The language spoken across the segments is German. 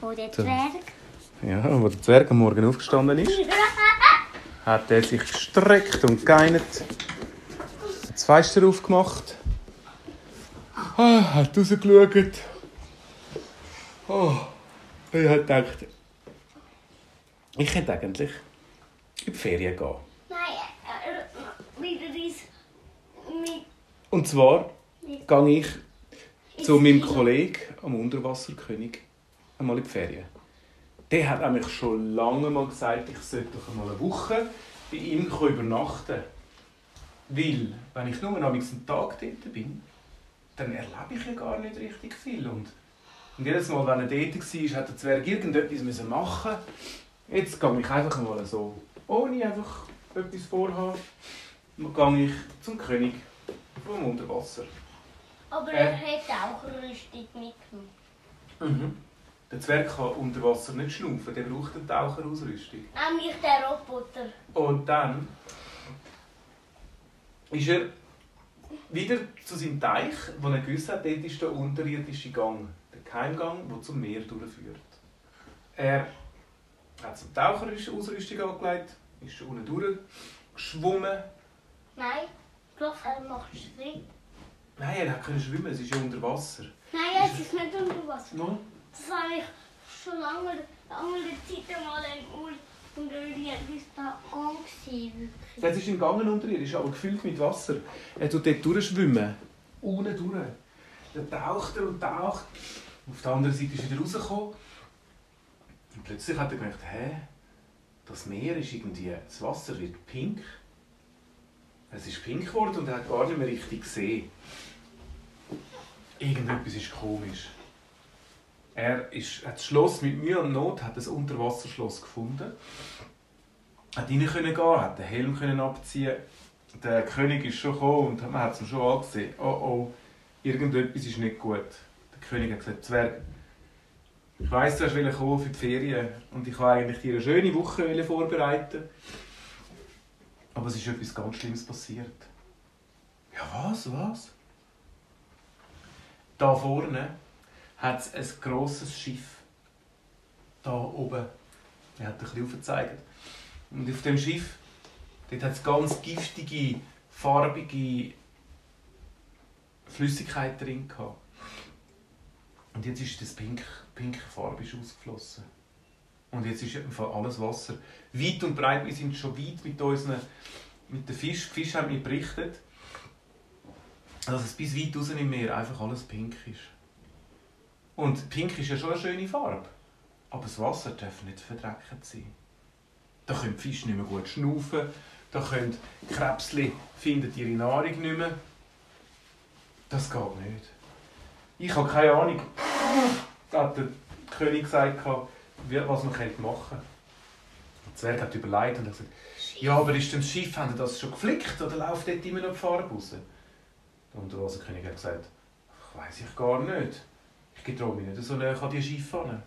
Wo der Zwerg. Ja, wo der Zwerg am Morgen aufgestanden ist, hat er sich gestreckt und geinert. Das Fenster aufgemacht. Ah, hat rausgeschaut. Oh, ich hat gedacht, ich könnte eigentlich in die Ferien gehen. Nein, äh, wieder ins. Und zwar gehe ich zu meinem Kollegen, am Unterwasserkönig, einmal in die Ferien. Der hat nämlich schon lange mal gesagt, ich sollte doch einmal eine Woche bei ihm übernachten. Weil, wenn ich nur einen Tag dort bin, dann erlebe ich ja gar nicht richtig viel. Und, und jedes Mal, wenn er dort war, hat der Zwerg irgendetwas machen müssen. Jetzt gehe ich einfach mal so, ohne einfach etwas vorhaben, gehe ich zum König vom Unterwasser. Aber Äh. er hat auch Rüstung mitgenommen. Mhm. Der Zwerg kann unter Wasser nicht schnaufen, der braucht eine Taucherausrüstung. Nämlich der Roboter. Und dann ist er wieder zu seinem Teich, wo er gewusst hat, dort ist der unterirdische Gang, der Geheimgang, der zum Meer durchführt. Er hat seine Taucherausrüstung angelegt, ist schon unten durchgeschwommen. Nein, gelaufen. Er macht Schritt. Nein, er hat können schwimmen, es ist ja unter Wasser. Nein, es ist nicht unter Wasser. No? Das habe ich schon lange, lange Zeit einmal in unterirdischen Gang gesehen. Das ist im Gang unterirdisch, aber gefüllt mit Wasser. Er tut dort durchschwimmen. Unten durch. Dann taucht er und taucht. Auf der anderen Seite ist er wieder rausgekommen. Und plötzlich hat er gedacht, hä, das Meer ist irgendwie, das Wasser wird pink. Es ist pink geworden und er hat gar nicht mehr richtig gesehen. Irgendetwas ist komisch. Er ist, hat das Schloss mit Mühe und Not, hat das Unterwasserschloss gefunden hat rein können gehen, hat den Helm können abziehen. Der König ist schon gekommen und man hat es ihm schon angesehen. Oh oh, irgendetwas ist nicht gut. Der König hat gesagt, Zwerg, ich weiss, du wolltest kommen für die Ferien und ich wollte eigentlich dir eine schöne Woche vorbereiten. Aber es ist etwas ganz Schlimmes passiert. Ja, was, was? Da vorne hat es ein grosses Schiff. Da oben. Er hat ein bisschen aufgezeigt. Und auf dem Schiff hat es ganz giftige, farbige Flüssigkeit drin. Gehabt. Und jetzt ist das pink, pinke Farbe ist ausgeflossen. Und jetzt ist alles Wasser. Weit und breit, wir sind schon weit mit unseren mit den Fisch. Die Fische haben mir berichtet, dass es bis weit raus im Meer einfach alles pink ist. Und pink ist ja schon eine schöne Farbe. Aber das Wasser darf nicht verdreckt sein. Da können die Fische nicht mehr gut schnaufen. Da können Krebsli finden ihre Nahrung nicht mehr. Das geht nicht. Ich habe keine Ahnung. Da hat der König gesagt, was man machen könnte. Der Zwerg hat überlegt und hat gesagt, ja, aber ist denn das Schiff, haben das schon geflickt oder läuft dort immer noch die Farbe raus? Der Unterwasserkönig hat gesagt, weiß ich gar nicht. Ich traue mich nicht so näher an die Schiffe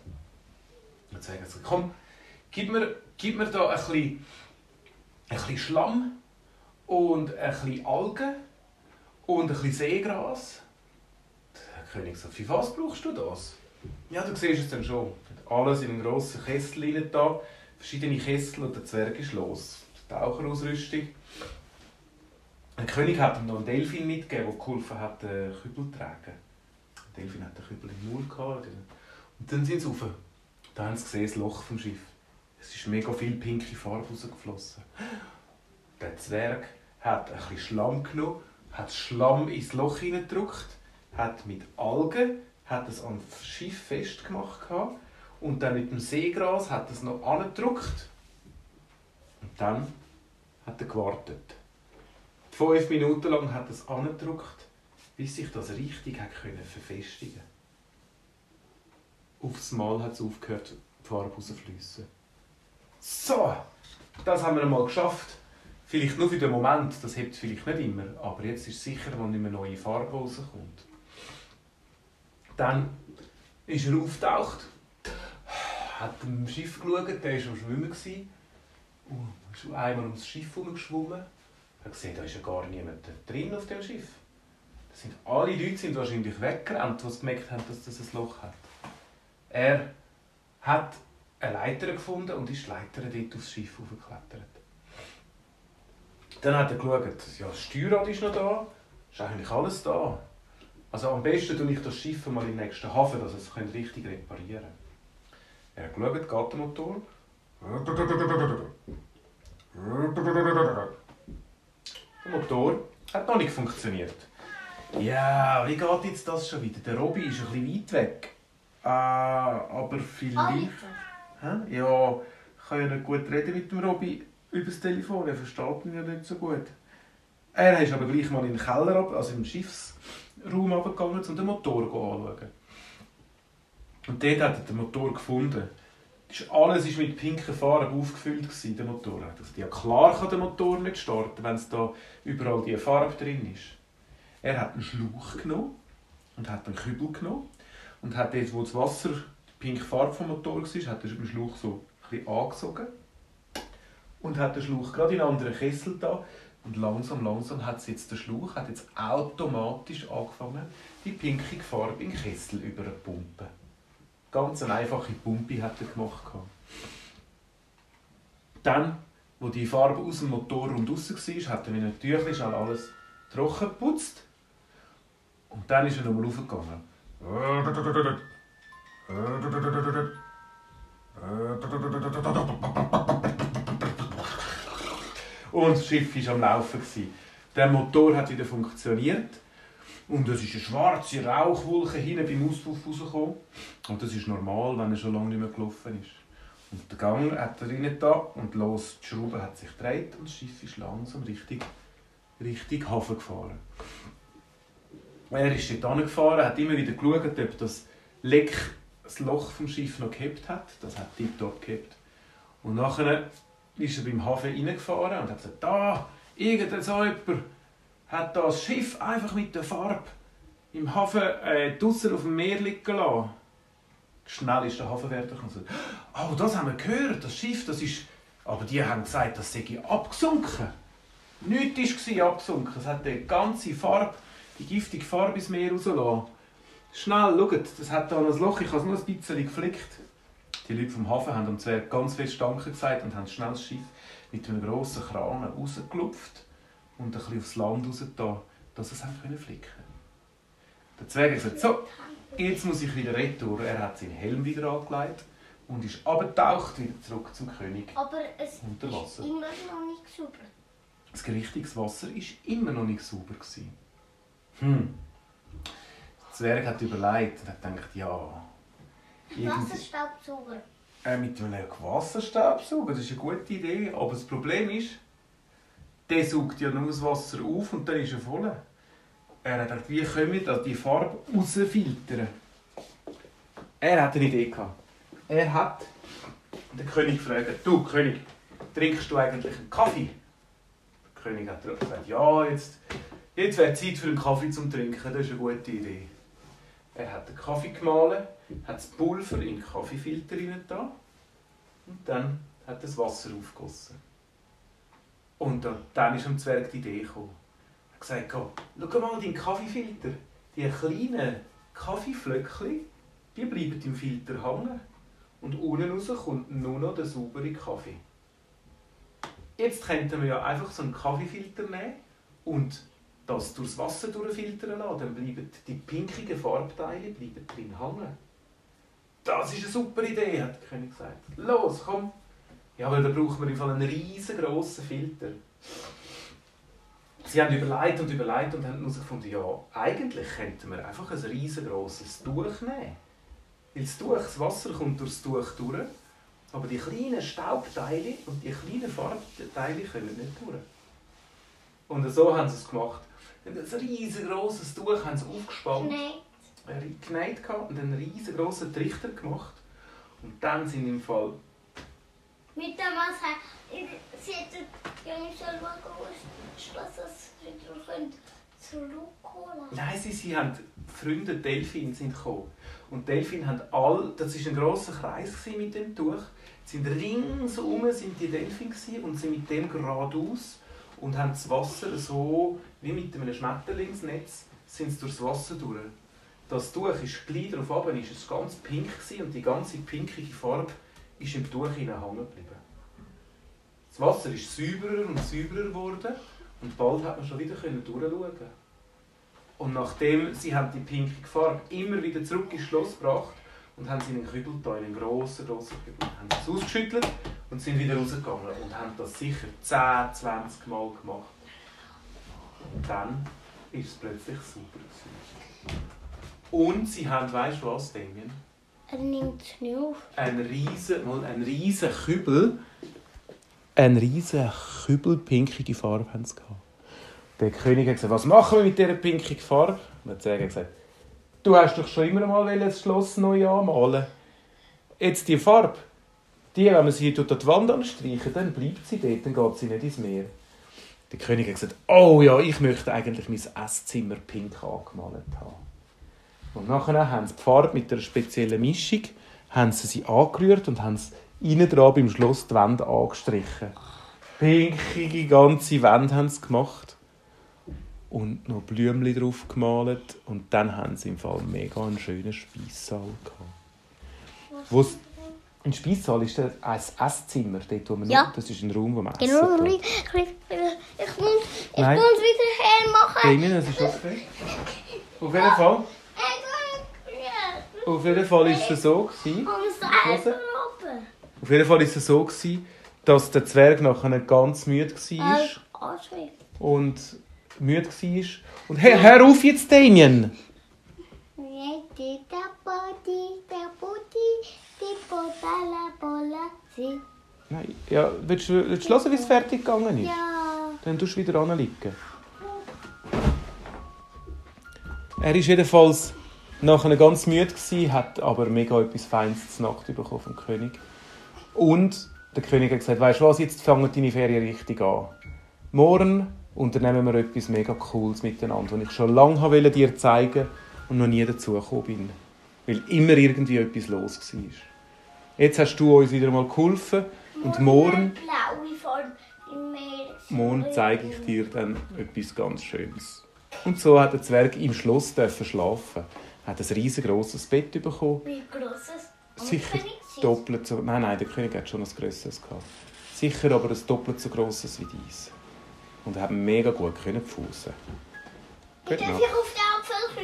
Zwerg hat gesagt, komm, gib mir, gib mir da ein bisschen, ein bisschen Schlamm und ein bisschen Algen und ein bisschen Seegras. Der König sagt, für was brauchst du das? Ja, du siehst es dann schon. Alles in einem grossen Kessel da, verschiedene Kessel und der Zwerg ist los. Die Taucherausrüstung. Der König hat ihm noch einen Delfin mitgegeben, der geholfen hat, den Kübel zu tragen. Delfin hat den Kübel im Maul gehabt. Und dann sind sie rauf. Da haben sie gesehen, das Loch vom Schiff. Es ist mega viel pinke Farbe rausgeflossen. Der Zwerg hat ein bisschen Schlamm genommen, hat Schlamm ins Loch hineingedrückt, hat mit Algen hat es am Schiff festgemacht gehabt, und dann mit dem Seegras hat es noch angedrückt. Und dann hat er gewartet. Fünf Minuten lang hat es angedrückt, bis sich das richtig hat können verfestigen Aufs Mal hat es aufgehört, die Farbe rauszufliessen. So, das haben wir einmal geschafft. Vielleicht nur für den Moment, das hebt vielleicht nicht immer, aber jetzt ist sicher, wenn nicht mehr neue Farbe rauskommt. Dann ist er aufgetaucht, hat im Schiff geschaut, der war am Schwimmen. Und ist einmal ums Schiff herumgeschwommen. Er hat gesehen, da ist ja gar niemand drin auf dem Schiff. Sind, alle Leute sind wahrscheinlich weggerannt, die gemerkt haben, dass das ein Loch hat. Er hat eine Leiter gefunden und ist die Leiter dort aufs Schiff hochgeklettert. Dann hat er geschaut, ja, das Steuerrad ist noch da, ist eigentlich alles da. Also am besten tue ich das Schiff mal im nächsten Hafen, dass es richtig reparieren kann. Er hat geschaut, geht der Motor. Der Motor hat noch nicht funktioniert. Ja, wie geht jetzt das schon wieder? Der Robby ist ein bisschen weit weg. Ah, aber vielleicht... Hä? Ja, ich kann ja nicht gut reden mit dem Robby über das Telefon. Er versteht ihn ja nicht so gut. Er ist aber gleich mal in den Keller, also im Schiffsraum runtergegangen, um den Motor anzuschauen. Und dort hat er den Motor gefunden. Alles war mit pinken Farben aufgefüllt, der Motor. Also, ja, klar kann der Motor nicht starten, wenn es da überall diese Farbe drin ist. Er hat einen Schlauch genommen und hat einen Kübel genommen und hat dort, wo das Wasser die pinke Farbe vom Motor war, hat er den Schlauch so ein angezogen und hat den Schlauch gerade in einen anderen Kessel da und langsam, langsam hat jetzt der Schlauch hat jetzt automatisch angefangen, die pinke Farbe in den Kessel überpumpen. Ganz eine einfache Pumpe hat er gemacht. Dann, wo die Farbe aus dem Motor und raus war, hat er mit einem alles trocken geputzt. Und dann ist er nochmal raufgegangen. Und das Schiff war am Laufen. Der Motor hat wieder funktioniert. Und es ist eine schwarze Rauchwolke hinten beim Auspuff rausgekommen. Und das ist normal, wenn er schon lange nicht mehr gelaufen ist. Und der Gang hat er rein da und los, die Schraube hat sich gedreht und das Schiff ist langsam Richtung, Richtung Hafen gefahren. Er ist dort gefahren, hat immer wieder geschaut, ob das Leck, das Loch vom Schiff noch gehabt hat. Das hat tiptop gehabt. Und nachher ist er beim Hafen reingefahren und hat gesagt, da, irgendein so jemand hat das Schiff einfach mit der Farbe im Hafen äh, draussen auf dem Meer liegen lassen. Schnell ist der Hafenwärter und sagt, oh, das haben wir gehört, das Schiff, das ist... Aber die haben gesagt, das sei abgesunken. Nichts war abgesunken. Es hat die ganze Farbe, die giftige Farbe ins Meer rausgelassen. Schnell, schaut, das hat da ein Loch, ich habe es nur ein bisschen geflickt. Die Leute vom Hafen haben am Zwerg ganz fest Danke gesagt und haben schnell das Schiff mit einem grossen Kran rausgelupft und ein bisschen aufs Land raus da, dass sie es haben können flicken Der Zwerg hat gesagt, so, jetzt muss ich wieder retour. Er hat seinen Helm wieder angelegt und ist abgetaucht wieder zurück zum König Aber es unter Wasser. ist immer noch nicht sauber. Das gerichtige Wasser war immer noch nicht sauber. Hm. Der Zwerg hat überlegt und hat gedacht, ja... irgendwie- Wasserstaubsauger. Äh, mit einem Wasserstaubsauger, das ist eine gute Idee. Aber das Problem ist, der saugt ja nur das Wasser auf und dann ist er voll. Er hat gedacht, wie können wir da die Farbe rausfiltern? Er hat eine Idee gehabt. Er hat den König gefragt, du König, trinkst du eigentlich einen Kaffee? Der König hat gesagt, ja, jetzt, jetzt wäre Zeit für einen Kaffee zum Trinken, das ist eine gute Idee. Er hat den Kaffee gemahlen, hat das Pulver in den Kaffeefilter da und dann hat das Wasser aufgegossen. Und dann, ist dem Zwerg die Idee gekommen. Er hat gesagt, «Oh, schau mal deinen Kaffeefilter. Die kleinen Kaffeeflöckchen, die bleiben im Filter hängen. Und unten raus kommt nur noch der saubere Kaffee. Jetzt könnten wir ja einfach so einen Kaffeefilter nehmen und das durchs Wasser durchfiltern lassen. Dann bleiben die pinkigen Farbteile bleiben drin hängen. Das ist eine super Idee, hat der König gesagt. Los, komm. Ja, weil da brauchen wir einen riesengroßen Filter. Sie haben überlegt und überlegt und haben herausgefunden, ja, eigentlich könnten wir einfach ein riesengroßes Tuch nehmen. Weil das Tuch, das Wasser kommt durchs Tuch durch, aber die kleinen Staubteile und die kleinen Farbteile kommen nicht durch. Und so haben sie es gemacht. Ein riesengroßes Tuch haben sie aufgespannt Nein. genäht gehabt und einen riesengroßen Trichter gemacht. Und dann sind im Fall Mit dem Wasser. Sie hätten ja nicht selber gewusst, dass könnt zurückholen Nein, sie, sie haben Freunde Delfin sind gekommen. Und Delfin haben all, das ist ein grosser Kreis mit dem Tuch. Sind ringsum sind die Delfin und sind mit dem geradeaus und haben das Wasser so wie mit einem Schmetterlingsnetz sind sie durchs Wasser durch. das Tuch ist gleich darauf runter, ist es ganz pink gewesen, und die ganze pinkige Farbe ist im Tuch hängen geblieben. Das Wasser ist säuberer und säuberer geworden und bald hat man schon wieder durchschauen. Und nachdem sie haben die pinkige Farbe immer wieder zurück ins Schloss gebracht und haben sie in einen Kübel da, in einen grossen, grossen Kübel, haben es ausgeschüttelt und sind wieder rausgegangen und haben das sicher 10, 20 Mal gemacht. Und dann ist es plötzlich super gewesen. Und sie haben, weißt du was, Damien? Er nimmt es nicht auf. Ein riesen, mal ein riesen Kübel, ein riesen Kübel pinkige Farbe haben sie gehabt. Der König hat gesagt, was machen wir mit dieser pinkigen Farbe? Und der Zwerg hat gesagt, du hast doch schon immer mal das Schloss neu anmalen. Jetzt die Farbe, die, wenn man sie hier an die Wand anstreichen, dann bleibt sie dort, dann geht sie nicht ins Meer. Der König hat gesagt, oh ja, ich möchte eigentlich mein Esszimmer pink angemalt haben. Und nachher haben sie die Farbe mit einer speziellen Mischung haben sie, sie angerührt und haben sie innen dran beim Schloss die Wände angestrichen. Pinkige ganze Wände haben sie gemacht. Und noch Blümchen drauf gemalt. Und dann haben sie im Fall mega einen schönen Speissaal gehabt. Wo's- Ein Speissaal ist ein Esszimmer, dort wo man Ja. das ist ein Raum, wo man essen Genau, ich, muss, ich Nein. muss wieder hermachen. Damien, das ist okay. Auf jeden Fall, auf jeden Fall ist es so gewesen, auf jeden Fall ist es so gewesen, dass der Zwerg nachher ganz müde war und müde war. Und hey, hör auf jetzt, Damien! Nein, ja, willst du, willst du hören, wie es fertig gegangen ist? Ja. Dann tust du wieder anliegen. Er ist jedenfalls nachher ganz müde gewesen, hat aber mega etwas Feines zur Nacht bekommen vom König. Und der König hat gesagt, weißt du was, jetzt fangen deine Ferien richtig an. Morgen unternehmen wir etwas mega Cooles miteinander, was ich schon lange wollte dir zeigen und noch nie dazu gekommen bin. Weil immer irgendwie etwas los war. Jetzt hast du uns wieder mal geholfen und morgen Morgen zeige ich dir dann etwas ganz Schönes. Und so hat der Zwerg im Schloss dürfen schlafen. Er hat ein riesengroßes Bett bekommen. Wie das? Sicher doppelt so. Nein, nein, der König hat schon ein grösseres gehabt. Sicher aber ein doppelt so grosses wie dies. Und er hat mega gut können fußen. Ich darf Gute Nacht. ich auf den Apfel